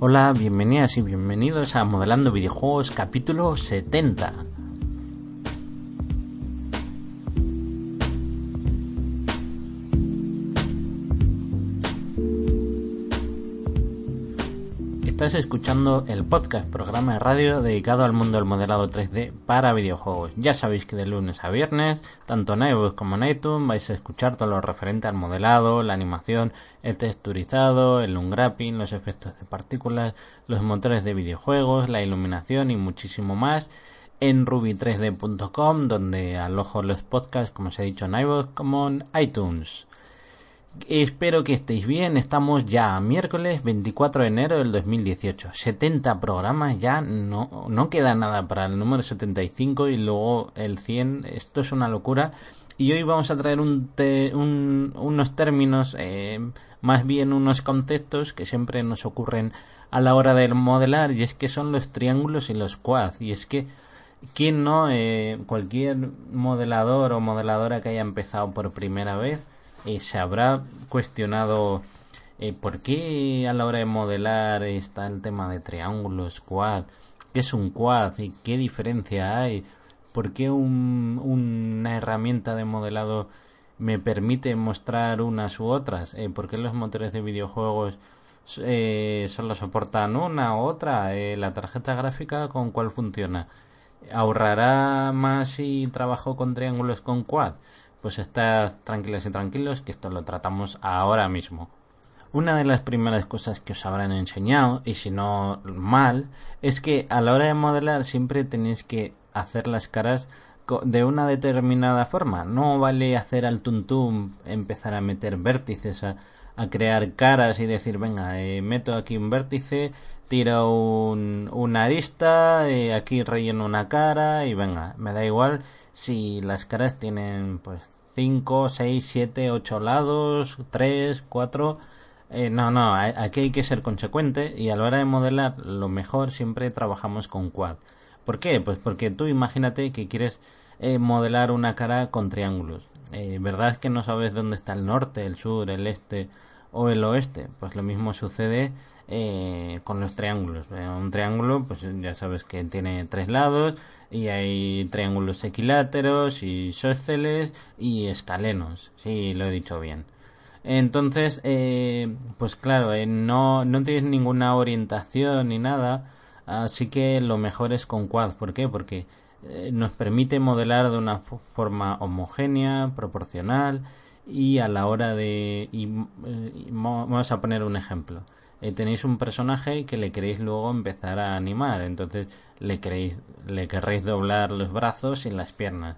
Hola, bienvenidas y bienvenidos a Modelando Videojuegos capítulo 70. Estás escuchando el podcast, programa de radio dedicado al mundo del modelado 3D para videojuegos. Ya sabéis que de lunes a viernes, tanto en iVoox como en iTunes, vais a escuchar todo lo referente al modelado, la animación, el texturizado, el unwrapping, los efectos de partículas, los motores de videojuegos, la iluminación y muchísimo más en ruby3d.com, donde alojo los podcasts, como os he dicho en iVoox, como en iTunes. Espero que estéis bien. Estamos ya miércoles 24 de enero del 2018. 70 programas ya. No, no queda nada para el número 75 y luego el 100. Esto es una locura. Y hoy vamos a traer un un, unos términos, eh, más bien unos conceptos que siempre nos ocurren a la hora de modelar. Y es que son los triángulos y los quads. Y es que ¿Quién no? Eh, cualquier modelador o modeladora que haya empezado por primera vez eh, se habrá cuestionado eh, por qué a la hora de modelar está el tema de triángulos, quad, qué es un quad y qué diferencia hay, por qué un, una herramienta de modelado me permite mostrar unas u otras, eh, por qué los motores de videojuegos eh, solo soportan una u otra, la tarjeta gráfica con cuál funciona, ahorrará más si trabajo con triángulos con quad pues estad tranquilos y tranquilos que esto lo tratamos ahora mismo. Una de las primeras cosas que os habrán enseñado, y si no mal, es que a la hora de modelar siempre tenéis que hacer las caras de una determinada forma. No vale hacer al tuntum, empezar a meter vértices, a, crear caras y decir, venga, eh, meto aquí un vértice, tiro un, una arista, eh, aquí relleno una cara y venga, me da igual si las caras tienen pues 5, 6, 7, 8 lados, 3, 4... Eh, no, no, aquí hay que ser consecuente y a la hora de modelar lo mejor siempre trabajamos con quad. ¿Por qué? Pues porque tú imagínate que quieres eh, modelar una cara con triángulos. Eh, ¿Verdad que no sabes dónde está el norte, el sur, el este o el oeste? Pues lo mismo sucede eh, con los triángulos. Eh, un triángulo, pues ya sabes que tiene tres lados y hay triángulos equiláteros y isósceles y escalenos. Sí, lo he dicho bien. Entonces, eh, pues claro, eh, no, no tienes ninguna orientación ni nada, así que lo mejor es con quad. ¿Por qué? Porque eh, nos permite modelar de una forma homogénea, proporcional y a la hora de... Y, eh, vamos a poner un ejemplo eh, tenéis un personaje que le queréis luego empezar a animar, entonces le queréis, le querréis doblar los brazos y las piernas.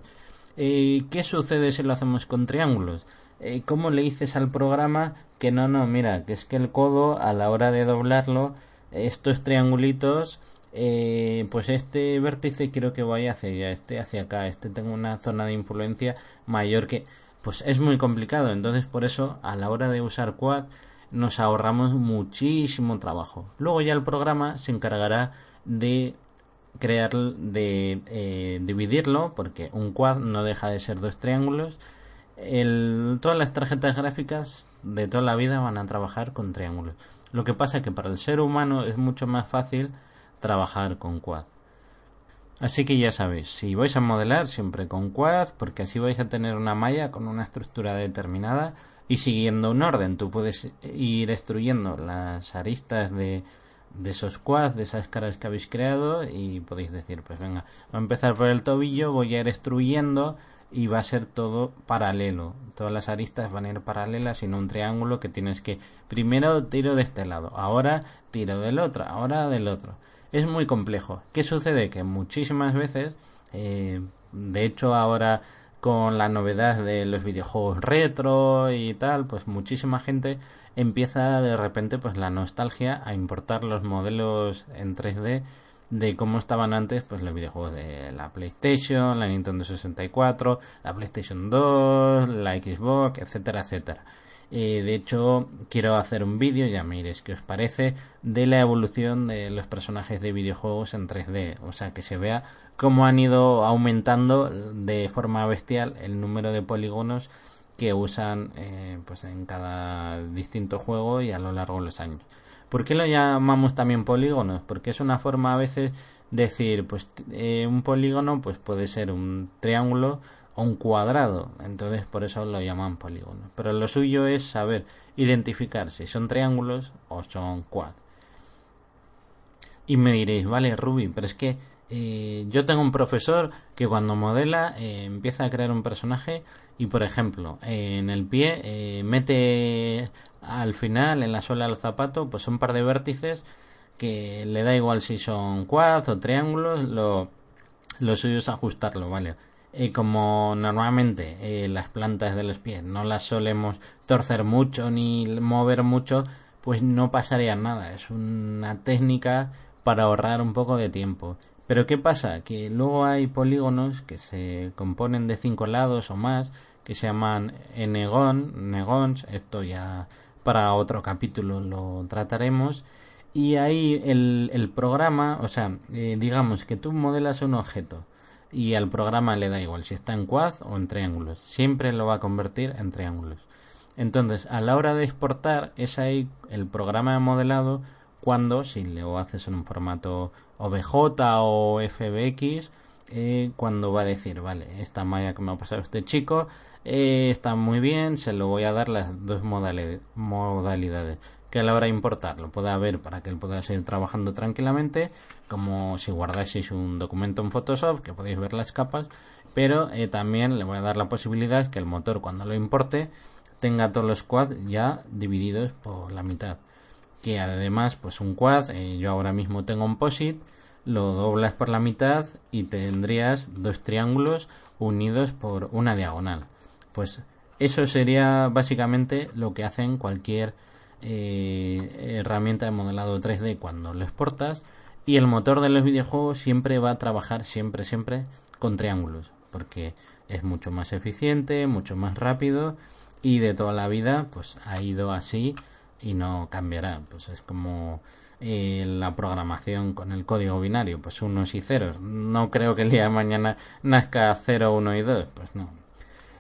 Eh, ¿Qué sucede si lo hacemos con triángulos? Eh, ¿Cómo le dices al programa que no, no, mira, que es que el codo a la hora de doblarlo, estos triangulitos, eh, pues este vértice quiero que vaya hacia allá, este hacia acá, este tengo una zona de influencia mayor que... Pues es muy complicado, entonces por eso a la hora de usar quad nos ahorramos muchísimo trabajo. Luego ya el programa se encargará de crear, de eh, dividirlo, porque un quad no deja de ser dos triángulos. Todas las tarjetas gráficas de toda la vida van a trabajar con triángulos. Lo que pasa es que para el ser humano es mucho más fácil trabajar con quad. Así que ya sabéis, si vais a modelar siempre con quad, porque así vais a tener una malla con una estructura determinada y siguiendo un orden. Tú puedes ir destruyendo las aristas de, esos quads, de esas caras que habéis creado y podéis decir, pues venga, voy a empezar por el tobillo, voy a ir destruyendo y va a ser todo paralelo. Todas las aristas van a ir paralelas y no un triángulo que tienes que primero tiro de este lado, ahora tiro del otro, ahora del otro. Es muy complejo. ¿Qué sucede? Que muchísimas veces, eh, de hecho ahora con la novedad de los videojuegos retro y tal, pues muchísima gente empieza de repente pues la nostalgia a importar los modelos en 3D de cómo estaban antes pues los videojuegos de la PlayStation, la Nintendo 64, la PlayStation 2, la Xbox, etcétera, etcétera. Eh, de hecho, quiero hacer un vídeo, ya me qué os parece, de la evolución de los personajes de videojuegos en 3D. O sea, que se vea cómo han ido aumentando de forma bestial el número de polígonos que usan eh, pues en cada distinto juego y a lo largo de los años. ¿Por qué lo llamamos también polígonos? Porque es una forma a veces decir, pues eh, un polígono pues puede ser un triángulo o un cuadrado, entonces por eso lo llaman polígonos. Pero lo suyo es saber identificar si son triángulos o son quad. Y me diréis, vale, Ruby, pero es que eh, yo tengo un profesor que cuando modela eh, empieza a crear un personaje y por ejemplo en el pie mete al final en la suela del zapato pues un par de vértices que le da igual si son quads o triángulos lo, lo suyo es ajustarlo vale y como normalmente eh, las plantas de los pies no las solemos torcer mucho ni mover mucho pues no pasaría nada. Es una técnica para ahorrar un poco de tiempo. Pero qué pasa que luego hay polígonos que se componen de cinco lados o más que se llaman negón negons esto ya para otro capítulo lo trataremos. Y ahí el, el programa, o sea, eh, digamos que tú modelas un objeto y al programa le da igual si está en quad o en triángulos, siempre lo va a convertir en triángulos. Entonces, a la hora de exportar es ahí el programa de modelado cuando, si lo haces en un formato OBJ o FBX, eh, cuando va a decir, vale, esta malla que me ha pasado este chico eh, está muy bien, se lo voy a dar las dos modalidades que a la hora de importar lo pueda ver para que él pueda seguir trabajando tranquilamente, como si guardaseis un documento en Photoshop, que podéis ver las capas, pero eh, también le voy a dar la posibilidad que el motor cuando lo importe tenga todos los quads ya divididos por la mitad. Que además, pues un quad, eh, yo ahora mismo tengo un POSIT, lo doblas por la mitad y tendrías dos triángulos unidos por una diagonal. Pues eso sería básicamente lo que hacen cualquier eh, herramienta de modelado 3D cuando lo exportas y el motor de los videojuegos siempre va a trabajar siempre siempre con triángulos porque es mucho más eficiente, mucho más rápido y de toda la vida pues ha ido así y no cambiará. Pues es como eh, la programación con el código binario pues unos y ceros. No creo que el día de mañana nazca 0, 1 y 2 pues no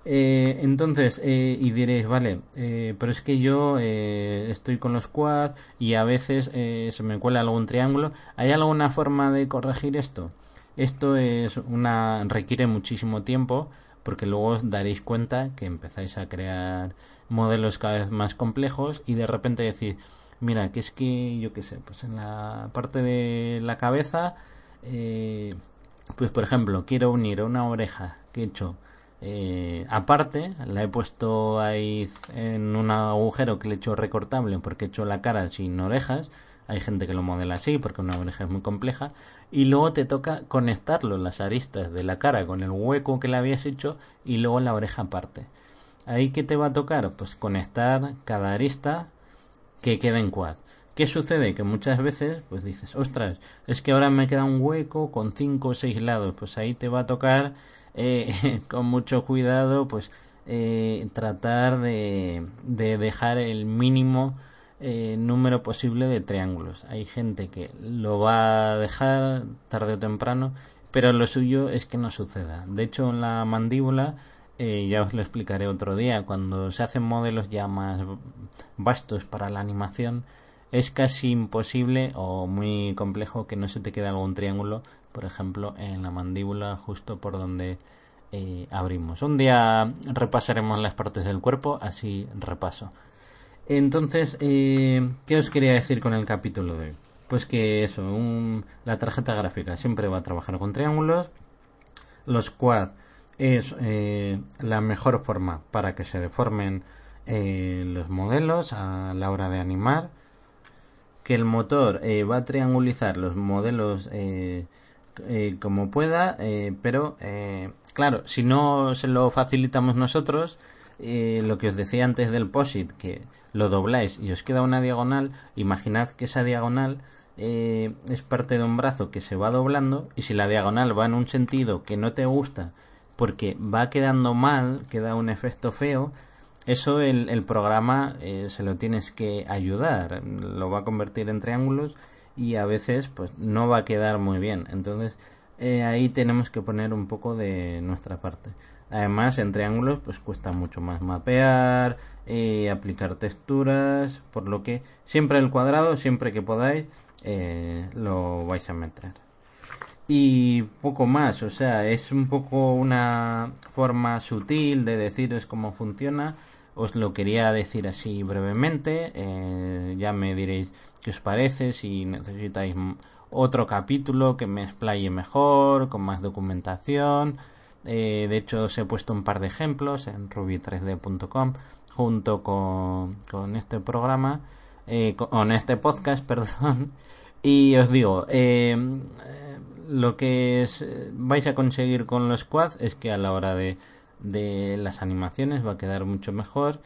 eh, entonces, eh, y diréis, vale, eh, pero es que yo estoy con los quad y a veces se me cuela algún triángulo. ¿Hay alguna forma de corregir esto? Esto es una requiere muchísimo tiempo porque luego os daréis cuenta que empezáis a crear modelos cada vez más complejos y de repente decir, mira, que es que yo qué sé, pues en la parte de la cabeza, pues por ejemplo, quiero unir una oreja que he hecho eh, aparte, la he puesto ahí en un agujero que le he hecho recortable porque he hecho la cara sin orejas. Hay gente que lo modela así porque una oreja es muy compleja. Y luego te toca conectarlo, las aristas de la cara con el hueco que le habías hecho y luego la oreja aparte. Ahí que te va a tocar, pues conectar cada arista que quede en quad. ¿Qué sucede? Que muchas veces, pues dices, ostras, es que ahora me queda un hueco con cinco o seis lados. Pues ahí te va a tocar eh, con mucho cuidado, pues eh, tratar de, de, dejar el mínimo eh, número posible de triángulos. Hay gente que lo va a dejar tarde o temprano, pero lo suyo es que no suceda. De hecho, en la mandíbula, ya os lo explicaré otro día, cuando se hacen modelos ya más vastos para la animación, es casi imposible o muy complejo que no se te quede algún triángulo por ejemplo, en la mandíbula justo por donde eh, abrimos. Un día repasaremos las partes del cuerpo, así repaso. Entonces, eh, ¿qué os quería decir con el capítulo de hoy? Pues que eso, la tarjeta gráfica siempre va a trabajar con triángulos. Los quad es eh, la mejor forma para que se deformen los modelos a la hora de animar. Que el motor va a triangulizar los modelos eh, como pueda, eh, pero eh, claro, si no se lo facilitamos nosotros, lo que os decía antes del POSIT, que lo dobláis y os queda una diagonal, imaginad que esa diagonal eh, es parte de un brazo que se va doblando y si la diagonal va en un sentido que no te gusta porque va quedando mal, queda un efecto feo, eso el, el programa eh, se lo tienes que ayudar, lo va a convertir en triángulos y a veces pues no va a quedar muy bien. Entonces eh, ahí tenemos que poner un poco de nuestra parte. Además, en triángulos pues cuesta mucho más mapear, eh, aplicar texturas, por lo que siempre el cuadrado, siempre que podáis, eh, lo vais a meter. Y poco más, o sea, es un poco una forma sutil de deciros cómo funciona. Os lo quería decir así brevemente, eh, ya me diréis qué os parece, si necesitáis otro capítulo que me explaye mejor, con más documentación. Eh, de hecho, os he puesto un par de ejemplos en ruby3d.com junto con, con, este programa, eh, con este podcast, perdón. Y os digo, lo que vais a conseguir con los quads es que a la hora de, de las animaciones va a quedar mucho mejor.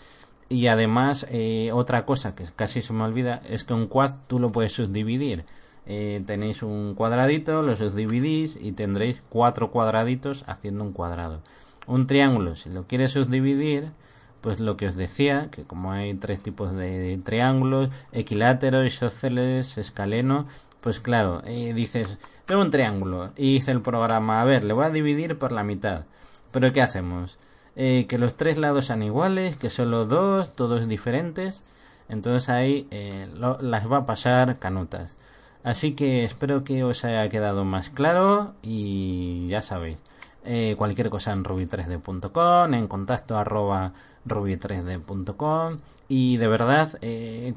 Y además, eh, otra cosa que casi se me olvida es que un quad tú lo puedes subdividir. Eh, tenéis un cuadradito, lo subdividís y tendréis cuatro cuadraditos haciendo un cuadrado. Un triángulo, si lo quieres subdividir, pues lo que os decía, que como hay tres tipos de triángulos, equilátero, isósceles, escaleno, pues claro, eh, dices, tengo un triángulo y dice el programa, a ver, le voy a dividir por la mitad. Pero ¿qué hacemos? Eh, que los tres lados sean iguales, que solo dos, todos diferentes. Entonces ahí eh, lo, las va a pasar canutas. Así que espero que os haya quedado más claro y ya sabéis. Eh, cualquier cosa en ruby3d.com, en contacto arroba ruby3d.com y de verdad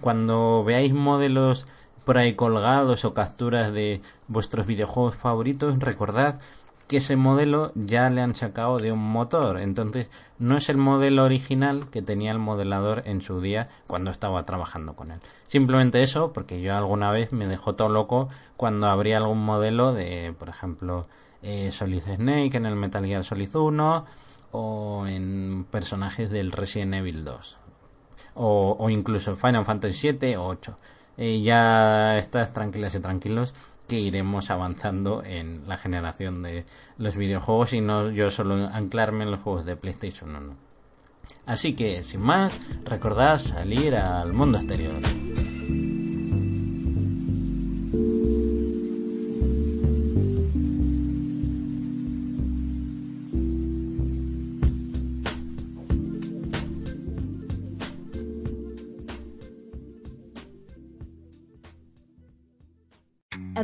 cuando veáis modelos por ahí colgados o capturas de vuestros videojuegos favoritos recordad que ese modelo ya le han sacado de un motor. Entonces, no es el modelo original que tenía el modelador en su día cuando estaba trabajando con él. Simplemente eso, porque yo alguna vez me dejó todo loco cuando abría algún modelo de, por ejemplo, eh, Solid Snake en el Metal Gear Solid 1 o en personajes del Resident Evil 2 o, incluso Final Fantasy 7 o 8. Eh, ya estás tranquilas y tranquilos que iremos avanzando en la generación de los videojuegos y no yo solo anclarme en los juegos de PlayStation 1. Así que, sin más, recordad salir al mundo exterior.